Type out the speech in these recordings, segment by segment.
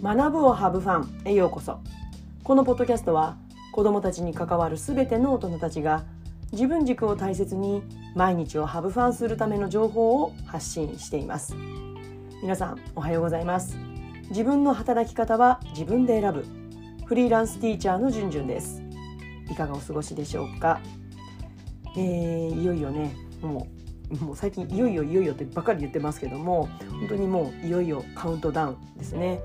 学ぶをハブファンへようこそ。このポッドキャストは子どもたちに関わるすべての大人たちが自分軸を大切に毎日をハブファンするための情報を発信しています。皆さんおはようございます。自分の働き方は自分で選ぶ。フリーランスティーチャーのじゅんじゅんです。いかがお過ごしでしょうか、えー、いよいよねもうもう最近いよいよいよいよってばっかり言ってますけども本当にもういよいよカウントダウンですね、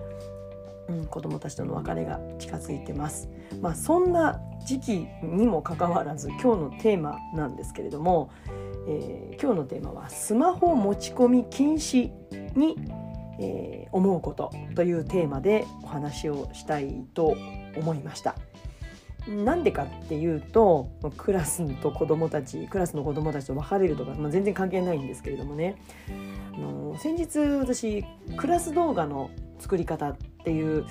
うん、子どもたちとの別れが近づいてますまあそんな時期にもかかわらず今日のテーマなんですけれども、えー、今日のテーマはスマホ持ち込み禁止に、えー、思うことというテーマでお話をしたいと思いました。なんでかっていうとクラスと子どもたちクラスの子どもたちと別れるとか、まあ、全然関係ないんですけれどもねあの先日私クラス動画の作り方っていう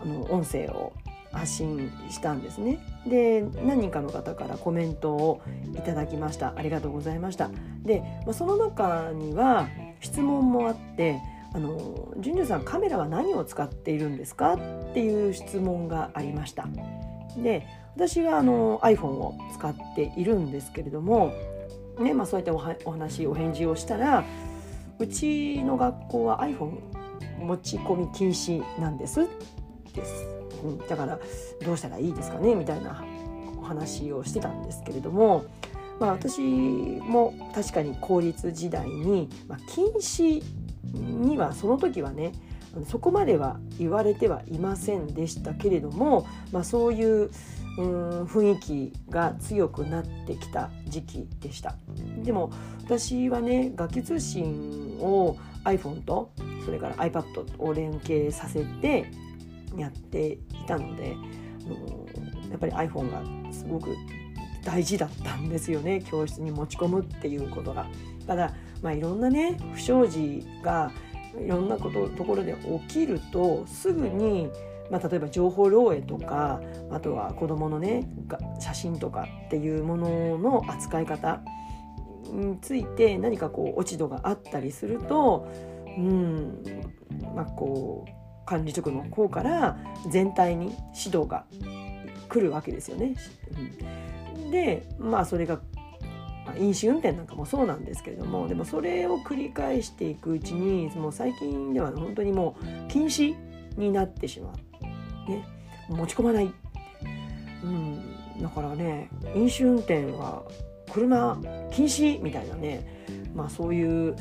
あの音声を発信したんですね。で何人かの方からコメントをいただきました。ありがとうございました。で、まあ、その中には質問もあってあの「じゅんじゅんさんカメラは何を使っているんですか?」っていう質問がありました。で私はあの iPhone を使っているんですけれども、ねまあ、そうやってお話お返事をしたらうちの学校は iPhone 持ち込み禁止なんです。です、うん、だからどうしたらいいですかねみたいなお話をしてたんですけれども、まあ、私も確かに公立時代に、まあ、禁止にはその時はねそこまでは言われてはいませんでしたけれども、まあ、そういううん雰囲気が強くなってきた時期でした。でも私はね楽器通信を iPhone とそれから iPad を連携させてやっていたのでやっぱり iPhone がすごく大事だったんですよね教室に持ち込むっていうことが。ただ、まあ、いろんなね不祥事がいろんなことところで起きるとすぐに、まあ、例えば情報漏洩とかあとは子どものね写真とかっていうものの扱い方について何かこう落ち度があったりすると、うん。まあ、こう管理職の方から全体に指導が来るわけですよね。うん、でまあそれが飲酒運転なんかもそうなんですけれどもでもそれを繰り返していくうちにもう最近では本当にもう禁止になってしまう、ね、持ち込まない、うん、だからね飲酒運転は車禁止みたいなね、まあ、そういう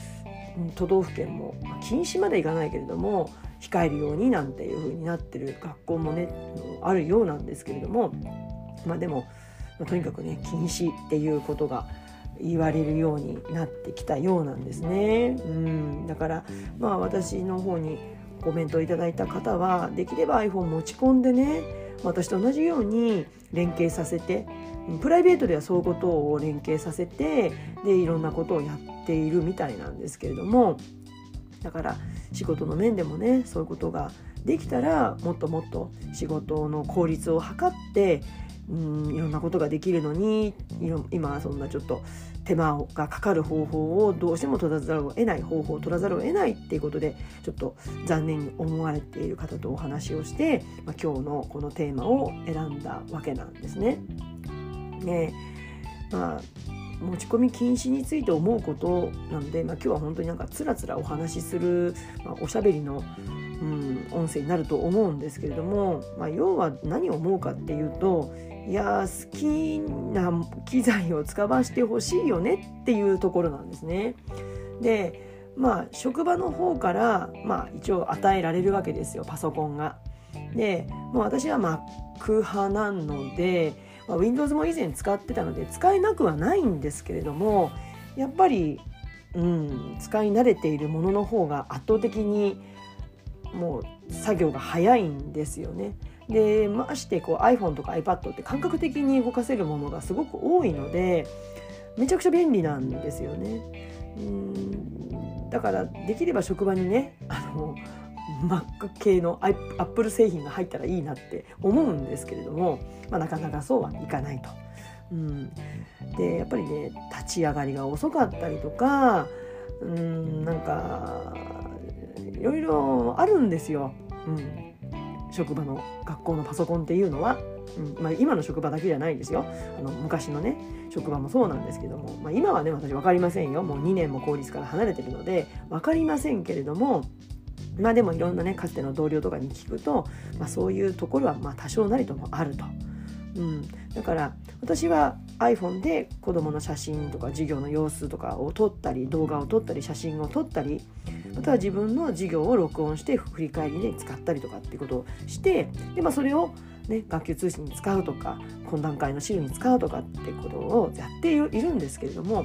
都道府県も、禁止までいかないけれども控えるようになんていう風になってる学校もねあるようなんですけれどもまあでも、とにかくね禁止っていうことが言われるようになってきたようなんですね。うん、だからまあ私の方にコメントをいただいた方はできれば iPhone 持ち込んでね私と同じように連携させてプライベートではそういうことを連携させてでいろんなことをやっているみたいなんですけれどもだから仕事の面でもねそういうことができたらもっともっと仕事の効率を図ってうんいろんなことができるのに今そんなちょっと手間がかかる方法をどうしても取らざるを得ない方法を取らざるを得ないっていうことでちょっと残念に思われている方とお話をして、まあ、今日のこのテーマを選んだわけなんですね。ねまあ持ち込み禁止について思うことなので、まあ、今日は本当になんかつらつらお話しする、まあ、おしゃべりのうん、音声になると思うんですけれども、まあ、要は何を思うかっていうといや好きな機材を使わせてほしいよねっていうところなんですね。でまあ職場の方から、まあ、一応与えられるわけですよパソコンが。でもう私は Mac 派なので、まあ、Windows も以前使ってたので使えなくはないんですけれどもやっぱり、うん、使い慣れているものの方が圧倒的にもう作業が早いんですよね。でましてこう iPhone とか iPad って感覚的に動かせるものがすごく多いのでめちゃくちゃ便利なんですよね。うんだからできれば職場にねあの Mac 系の Apple 製品が入ったらいいなって思うんですけれども、まあ、なかなかそうはいかないと。うん、でやっぱりね立ち上がりが遅かったりとかうんなんかいろいろあるんですよ。うん、職場の学校のパソコンっていうのは、うん。まあ、今の職場だけじゃないですよ。あの昔のね職場もそうなんですけども、まあ、今はね私分かりませんよ。もう2年も公立から離れてるので分かりませんけれどもまあでもいろんなねかつての同僚とかに聞くと、まあ、そういうところはまあ多少なりともあると。うん、だから私は iPhone で子どもの写真とか授業の様子とかを撮ったり動画を撮ったり写真を撮ったりまたは自分の授業を録音して振り返りで使ったりとかっていうことをしてで、まあ、それを、ね、学級通信に使うとか懇談会の資料に使うとかってことをやっているんですけれども、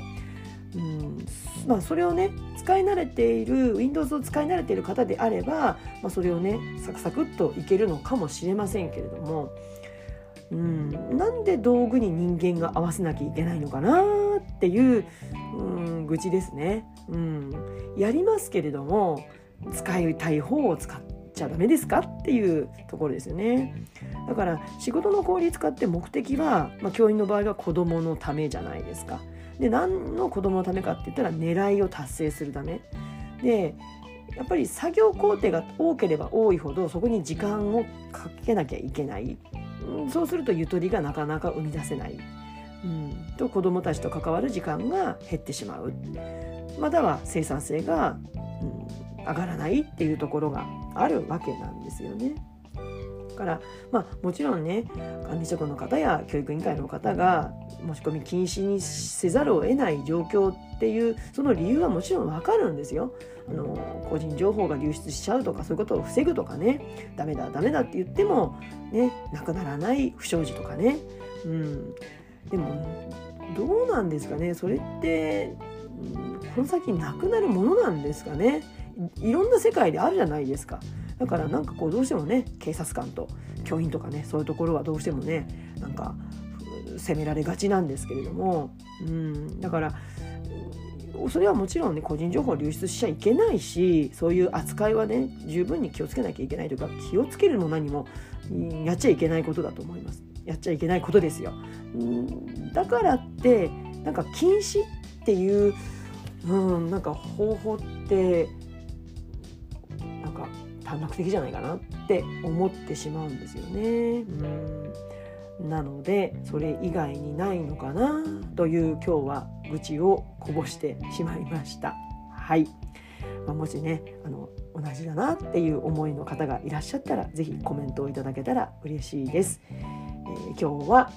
うん。まあ、それをね使い慣れている Windows を使い慣れている方であれば、まあ、それをねサクサクっといけるのかもしれませんけれども。うん、なんで道具に人間が合わせなきゃいけないのかなっていう、うん、愚痴ですね。うん、やりますけれども使いたい方を使っちゃダメですかっていうところですよね。だから仕事の効率化って目的は、まあ、教員の場合は子どものためじゃないですか。で何の子どものためかって言ったら狙いを達成するため。でやっぱり作業工程が多ければ多いほどそこに時間をかけなきゃいけない、そうするとゆとりがなかなか生み出せない、うん、と子どもたちと関わる時間が減ってしまうまたは生産性が、うん、上がらないっていうところがあるわけなんですよね。からまあもちろんね管理職の方や教育委員会の方が持ち込み禁止にせざるを得ない状況っていうその理由はもちろんわかるんですよ。あの個人情報が流出しちゃうとかそういうことを防ぐとかねダメだダメだって言ってもねなくならない不祥事とかね。うん、でもどうなんですかね？それって、うん、この先なくなるものなんですかね？いろんな世界であるじゃないですか。だからなんかこうどうしてもね警察官と教員とかねそういうところはどうしてもねなんか責められがちなんですけれども、うん、だからそれはもちろんね個人情報流出しちゃいけないしそういう扱いはね十分に気をつけなきゃいけないというか気をつけるも何もやっちゃいけないことだと思います。やっちゃいけないことですよ、だからってなんか禁止っていう、うん、なんか方法ってなんか短絡的じゃないかなって思ってしまうんですよね。うんなのでそれ以外にないのかなという今日は愚痴をこぼしてしまいました。はい、まあ、もしねあの同じだなっていう思いの方がいらっしゃったら是非コメントをいただけたら嬉しいです。えー、今日は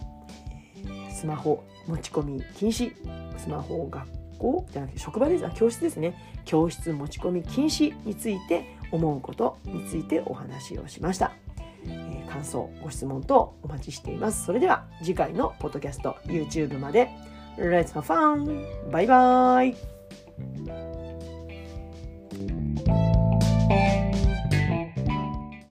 スマホ持ち込み禁止スマホ学校じゃなくて職場です教室ですね教室持ち込み禁止について思うことについてお話をしました、えー、感想ご質問等お待ちしています。それでは次回のポッドキャスト YouTube まで。Let's have fun! バイバイ